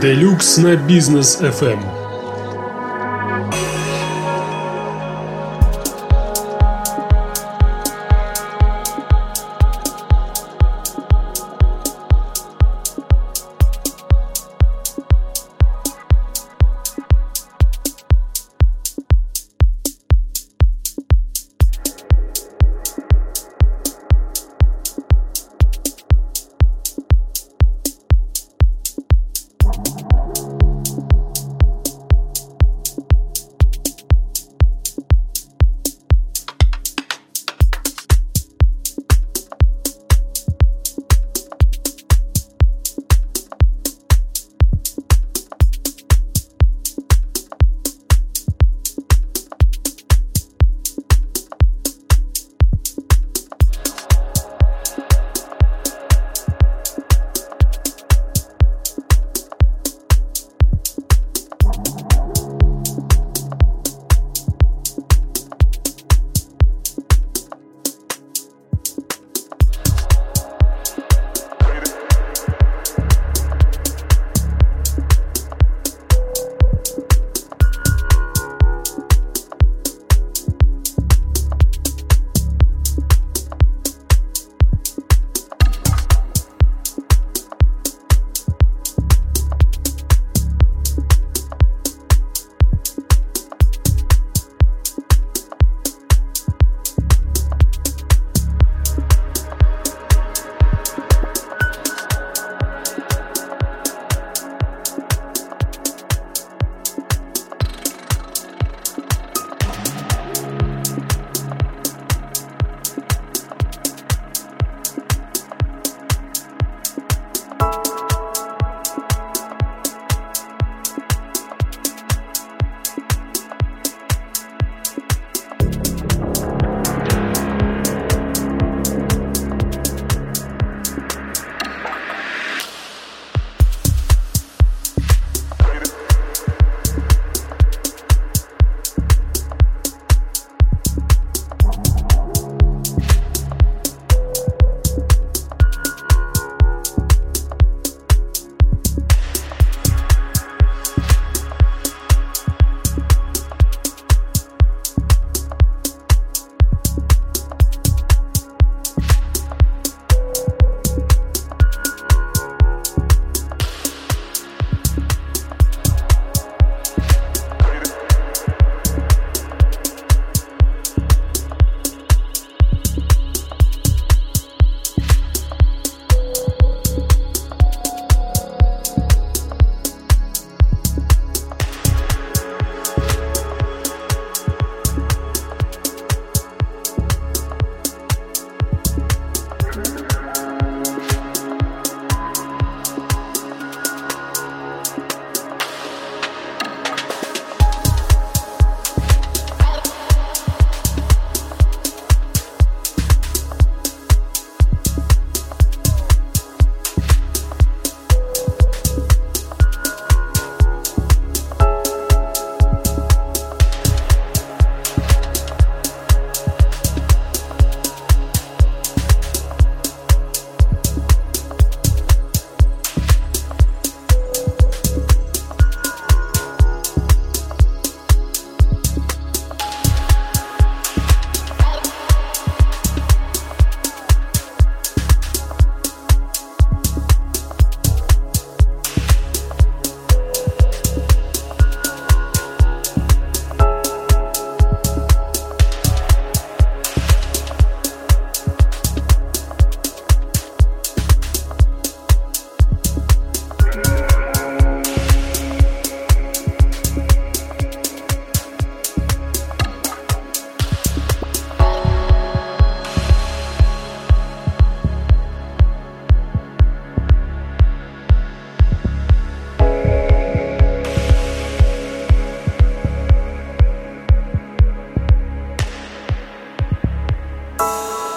Делюкс на бизнес FM.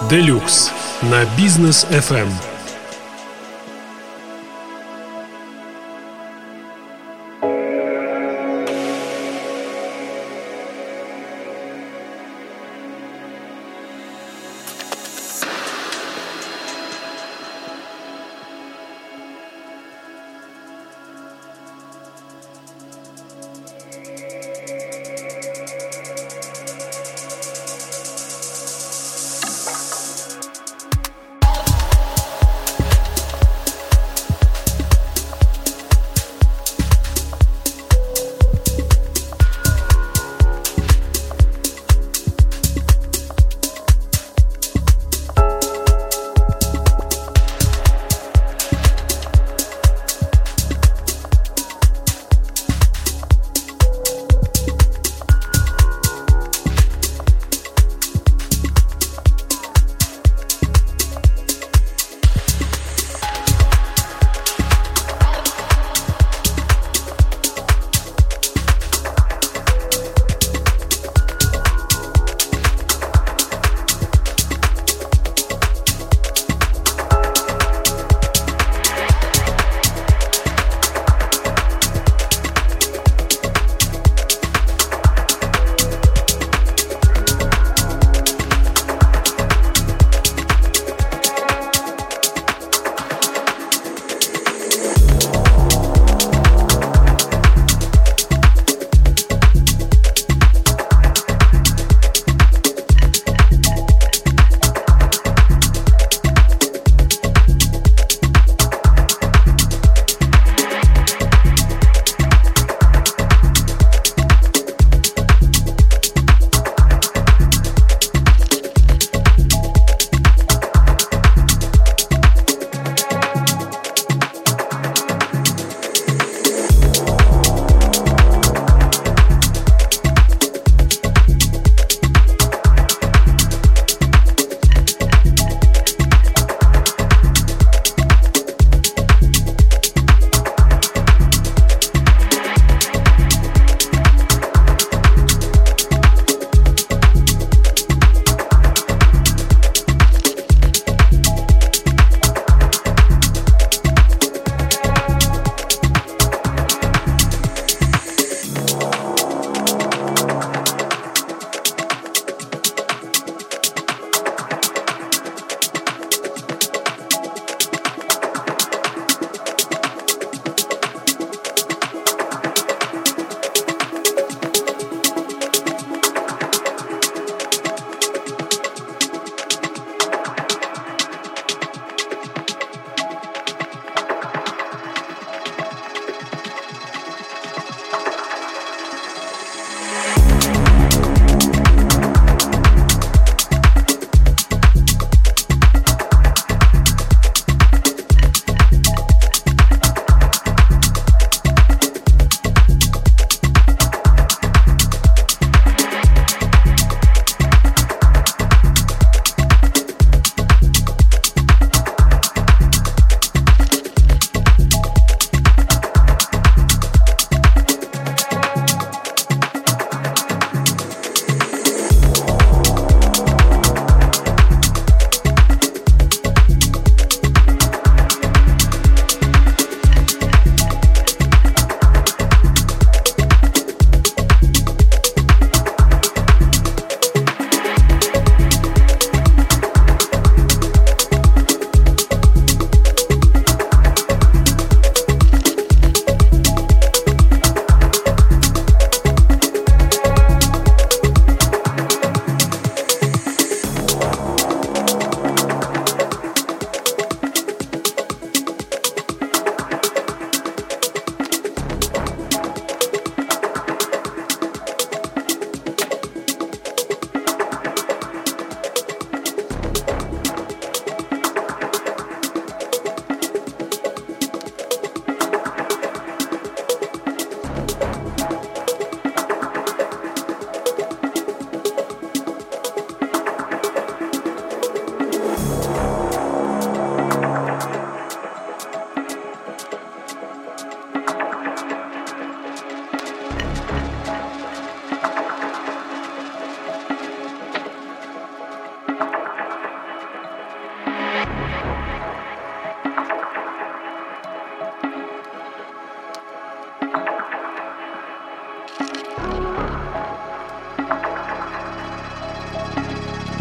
Делюкс на бизнес FM.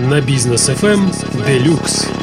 На бизнес FM Deluxe.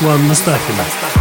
Руслан Мустафин.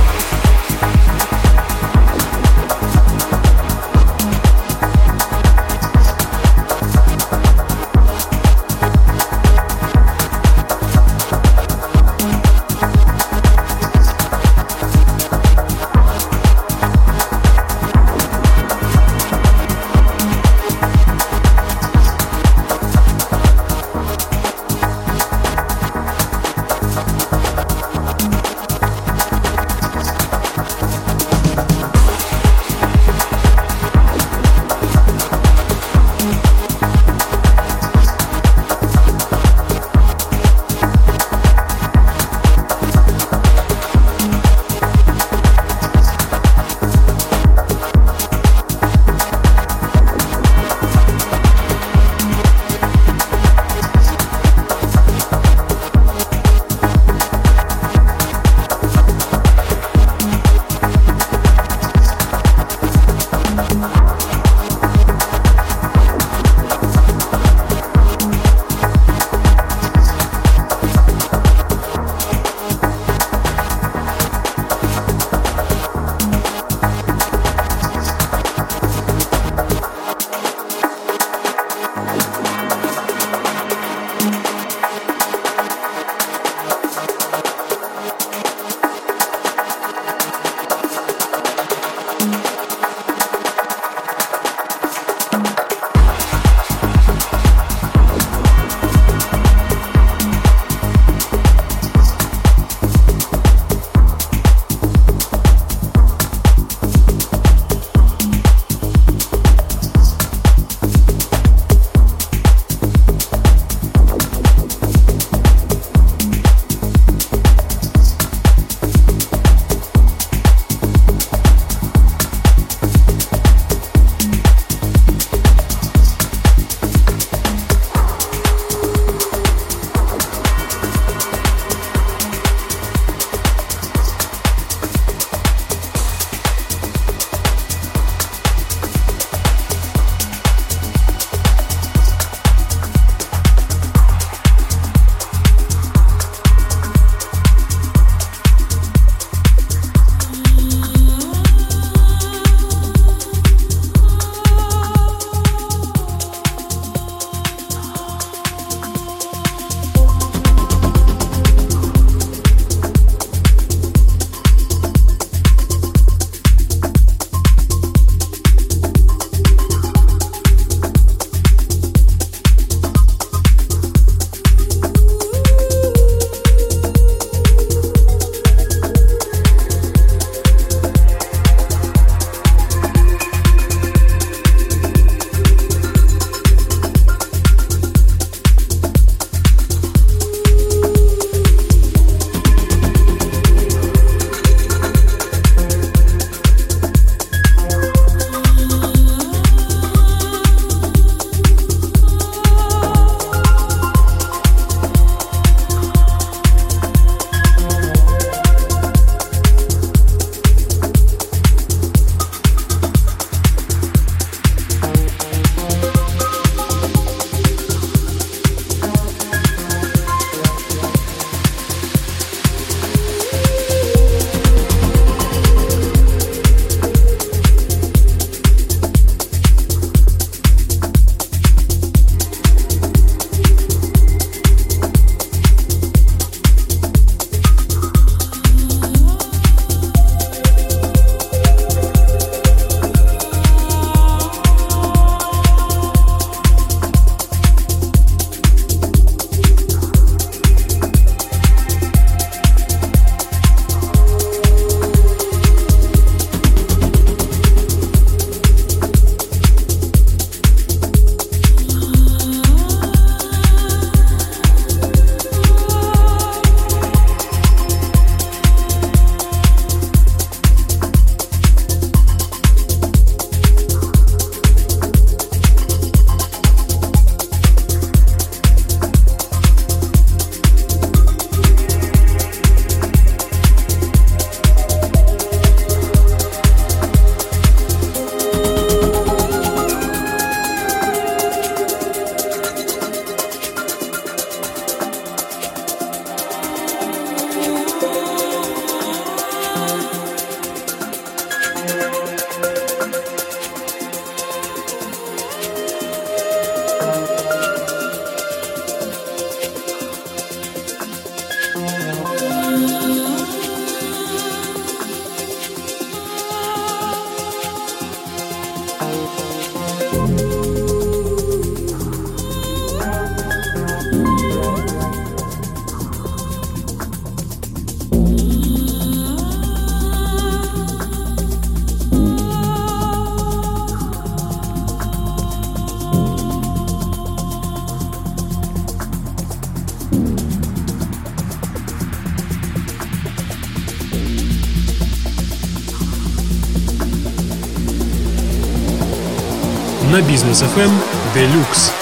Бизнес FM Deluxe.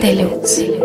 Deluxe.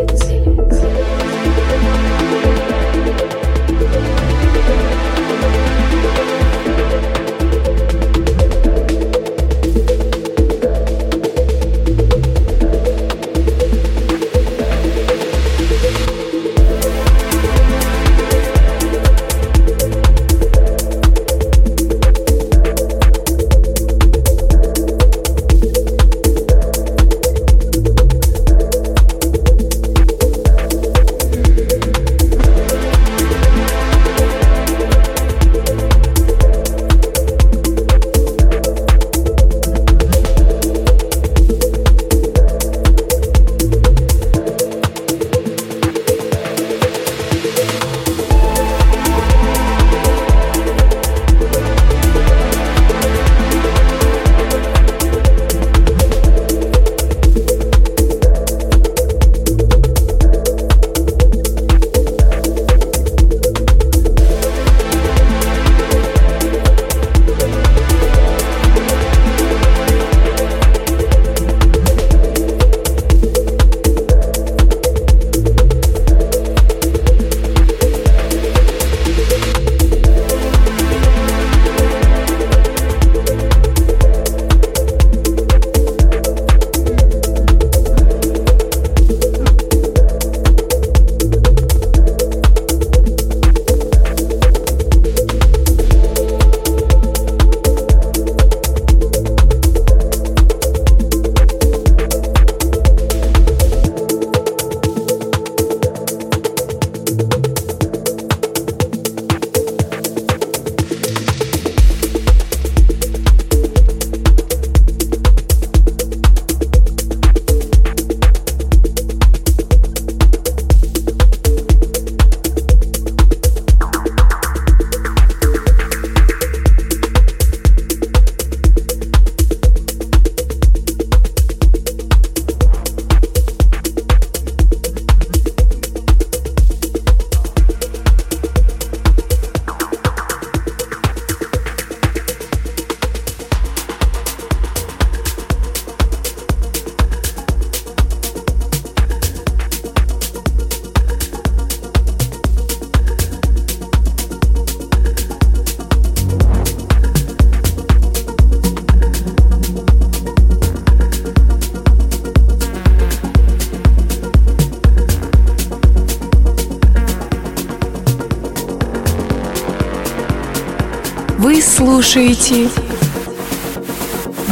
Слушаете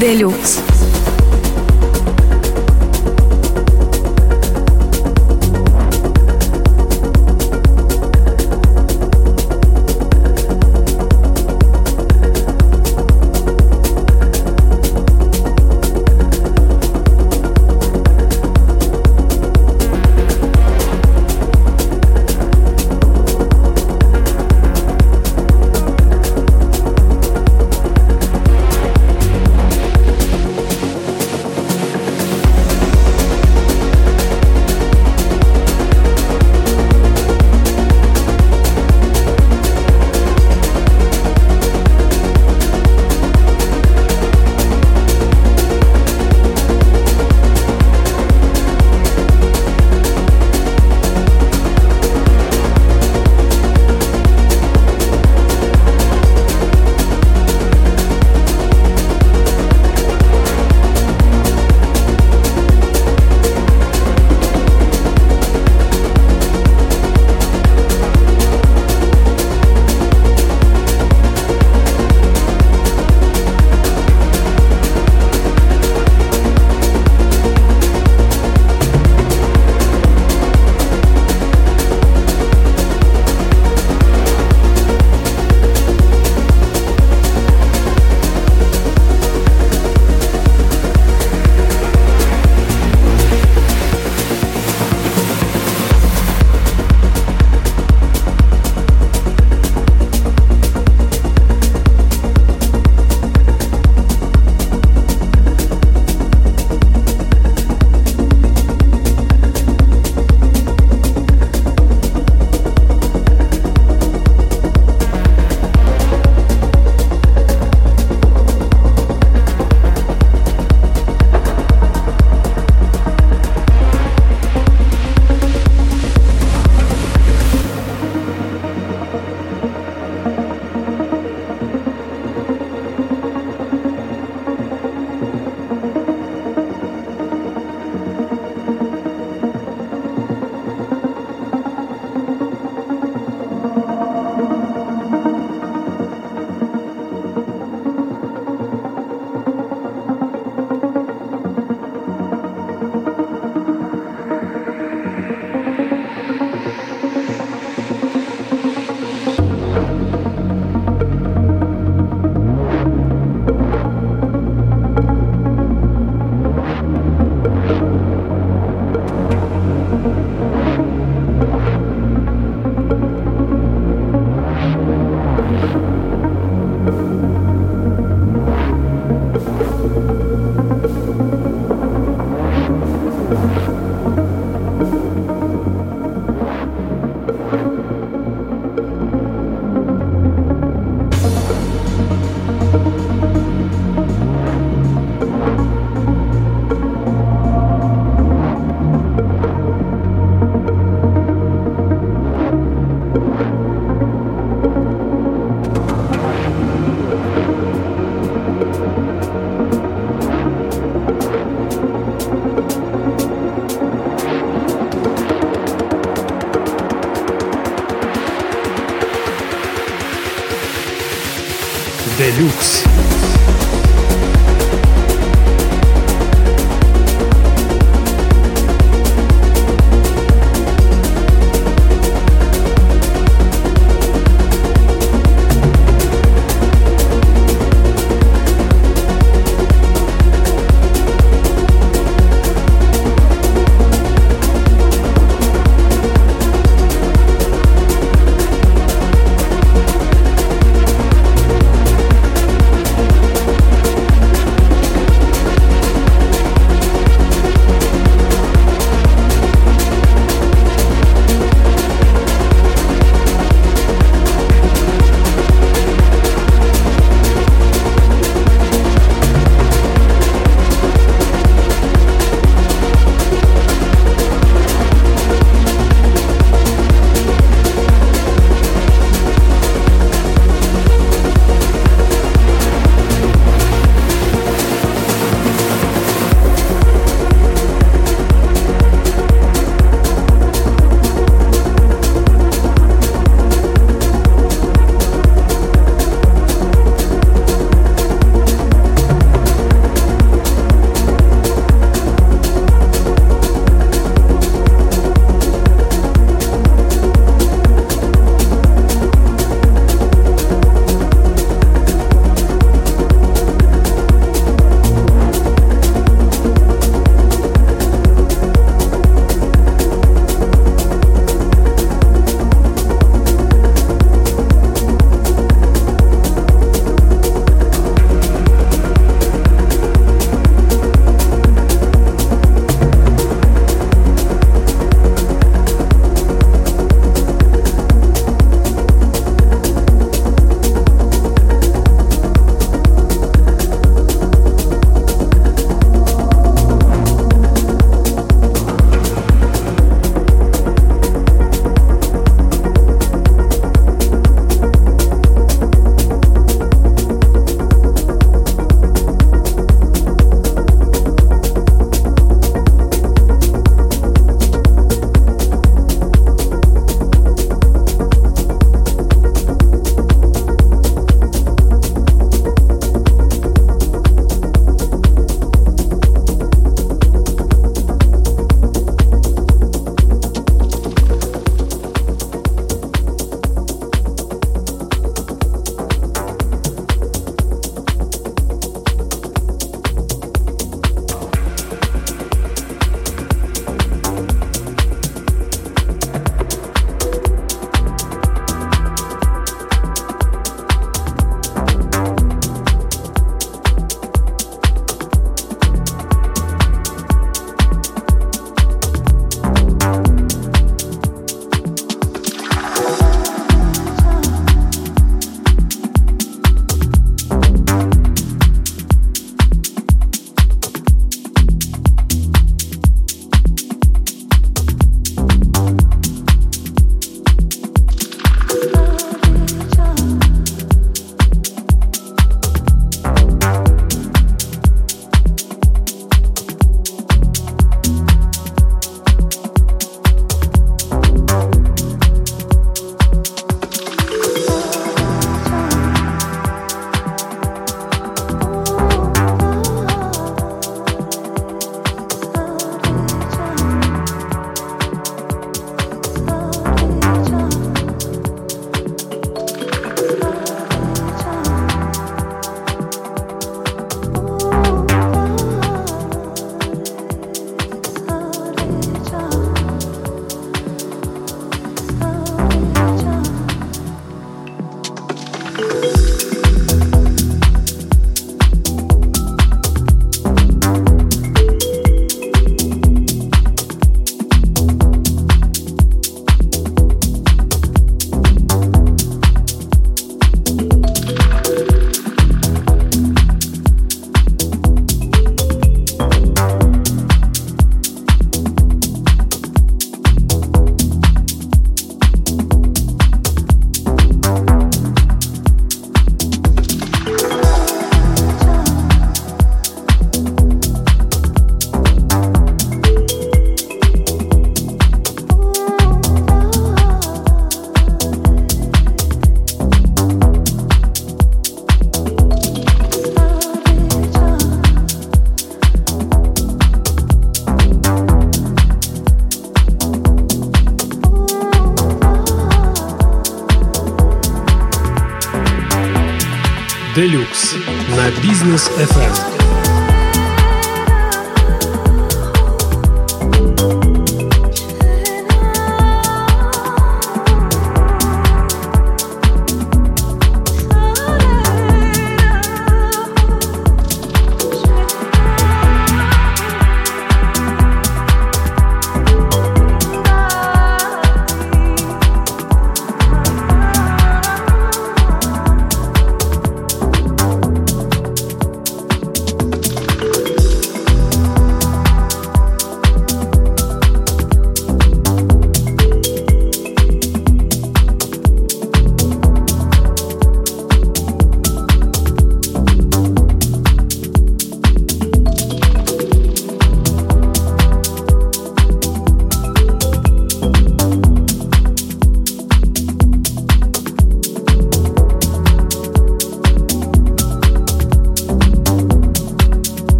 Делюкс. Flux.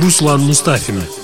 Руслан Мустафин.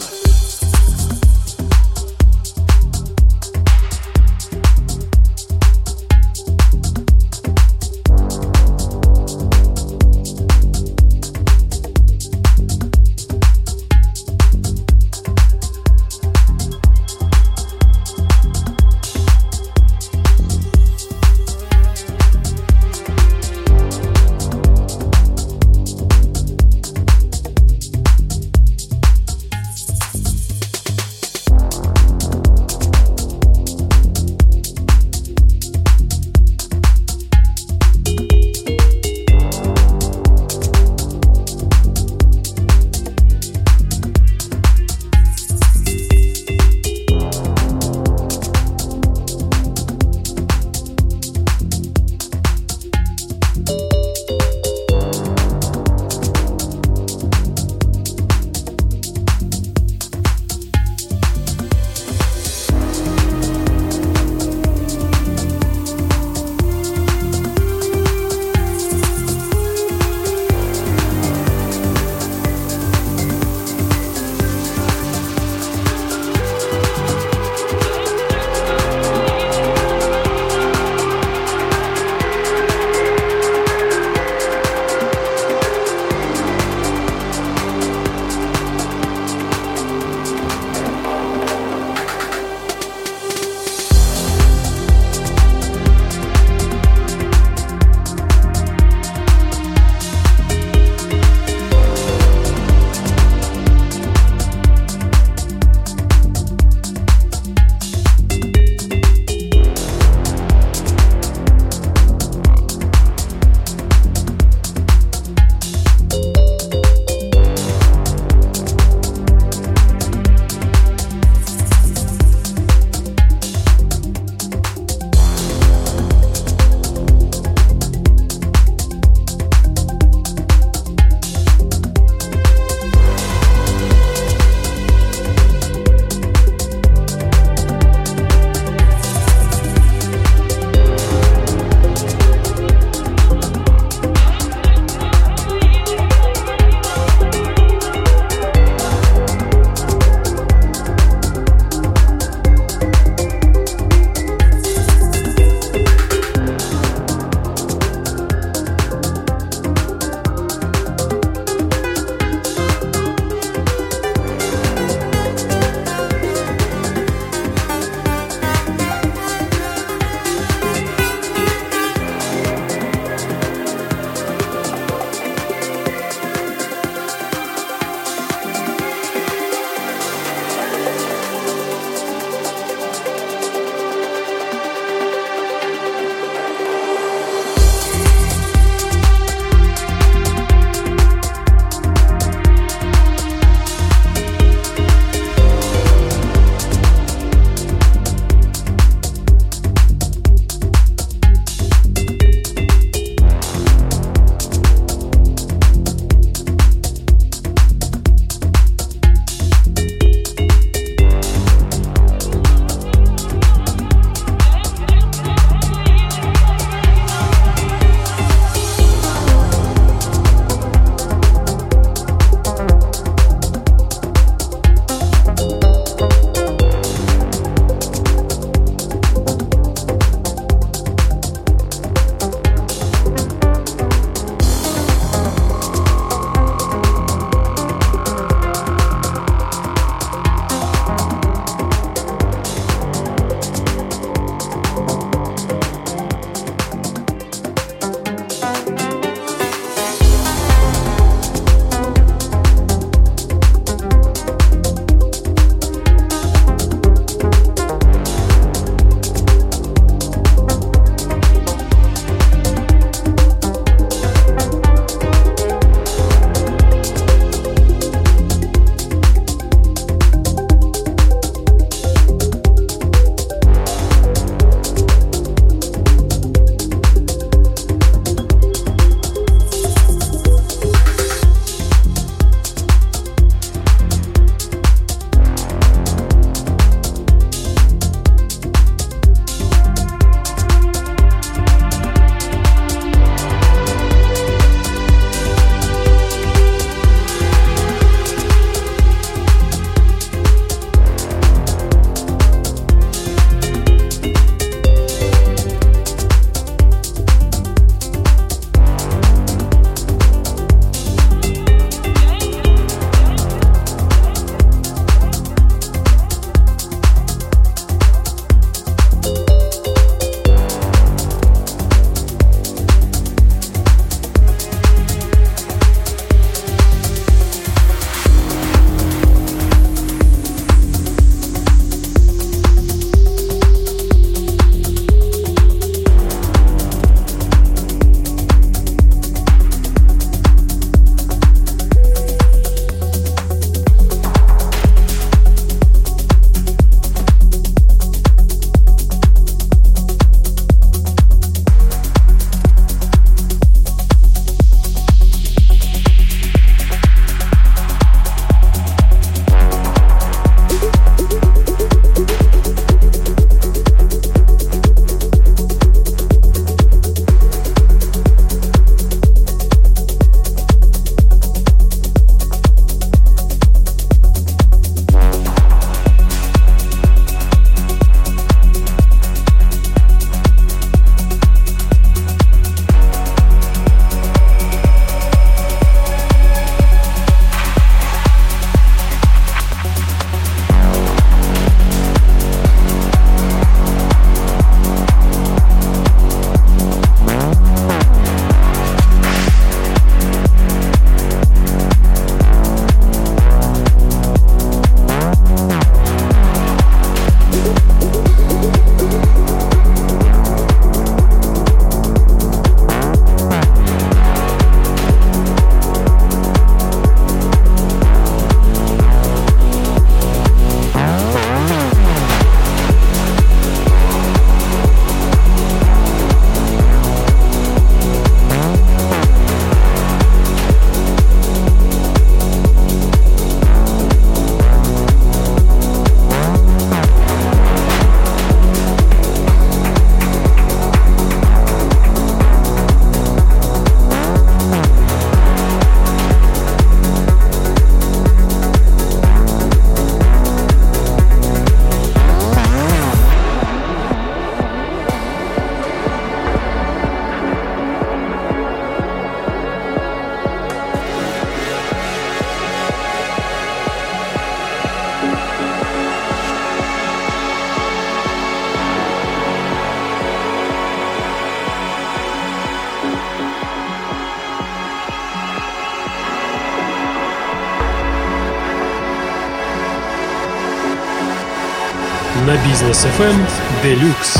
Deluxe.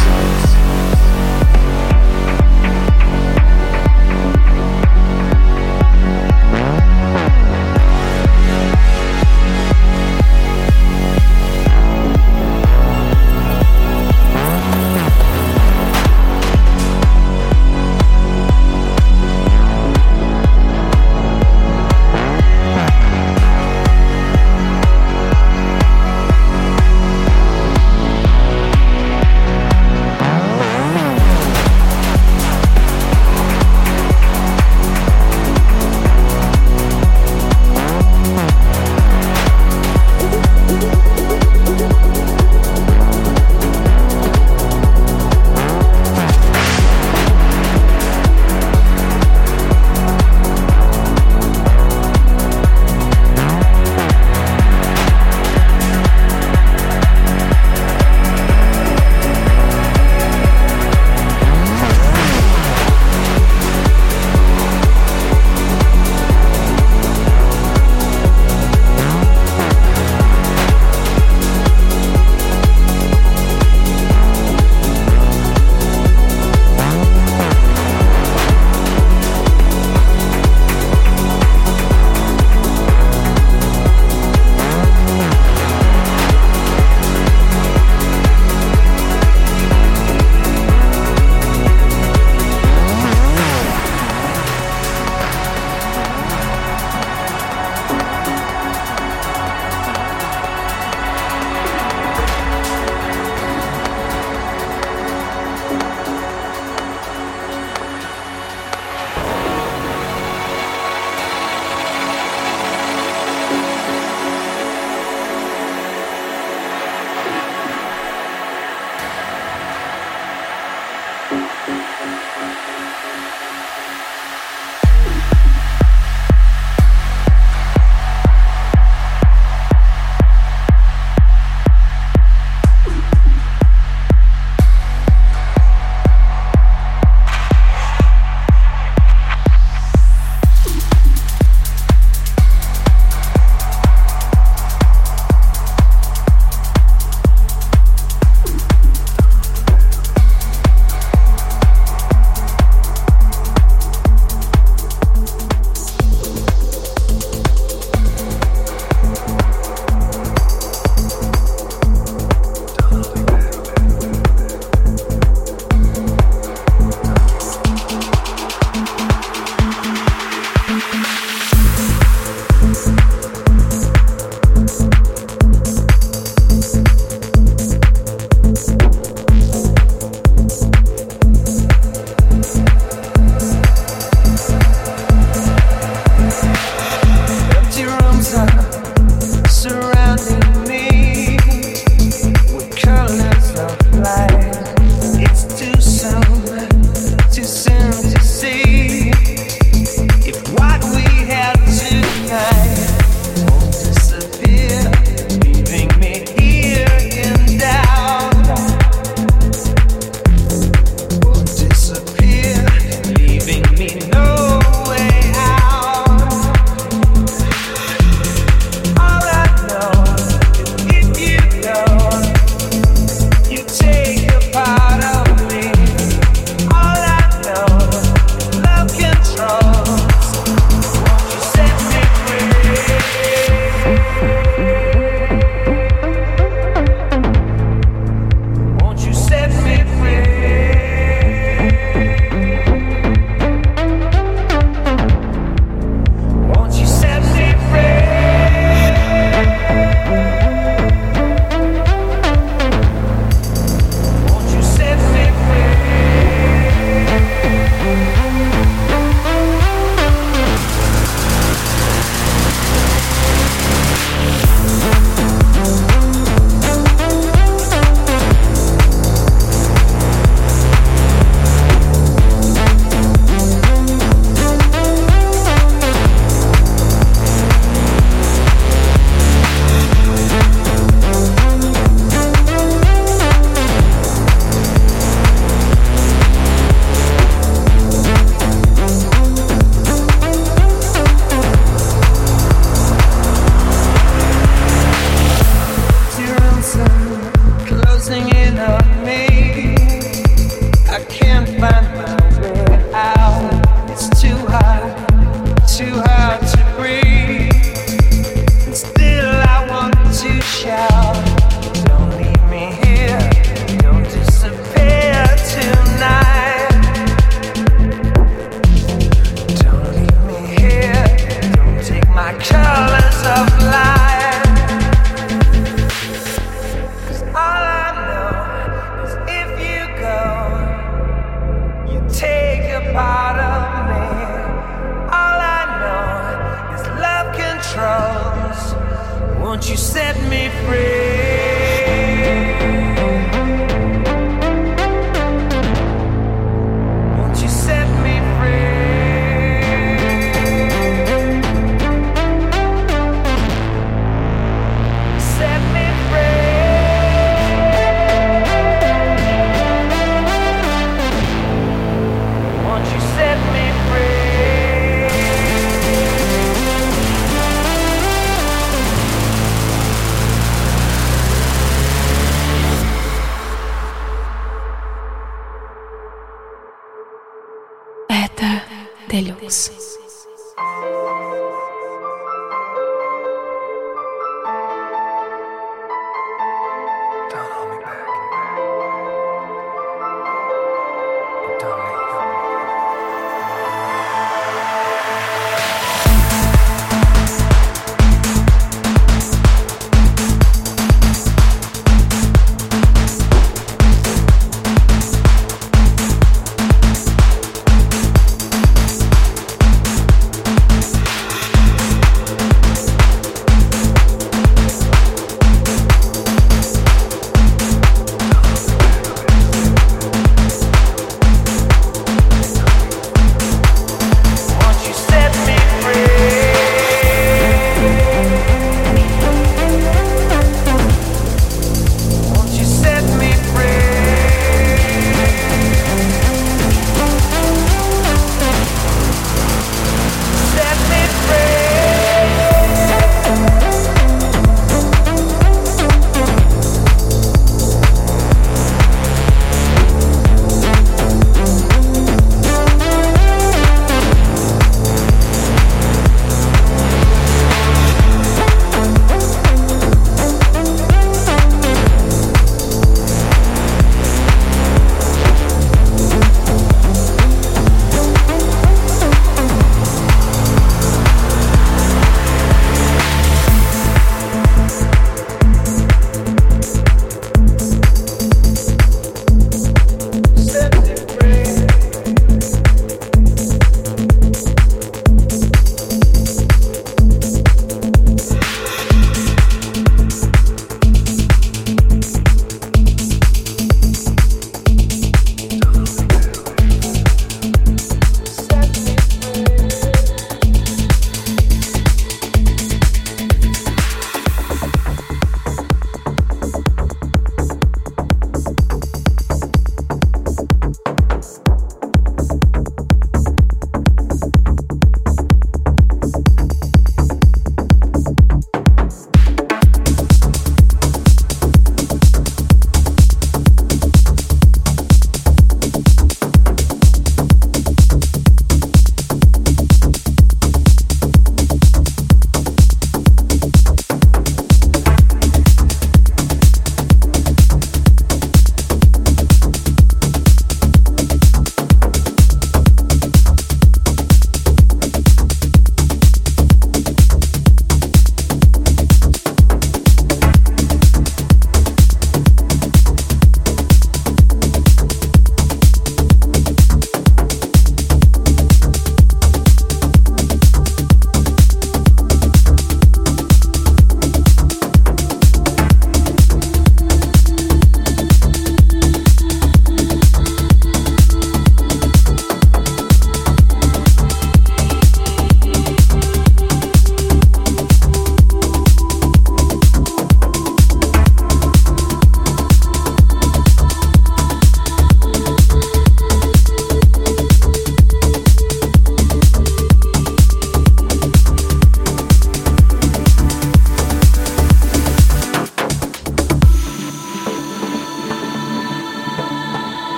won't you set me free?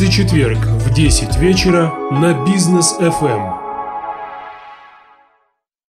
Каждый четверг в 10 вечера на бизнес FM.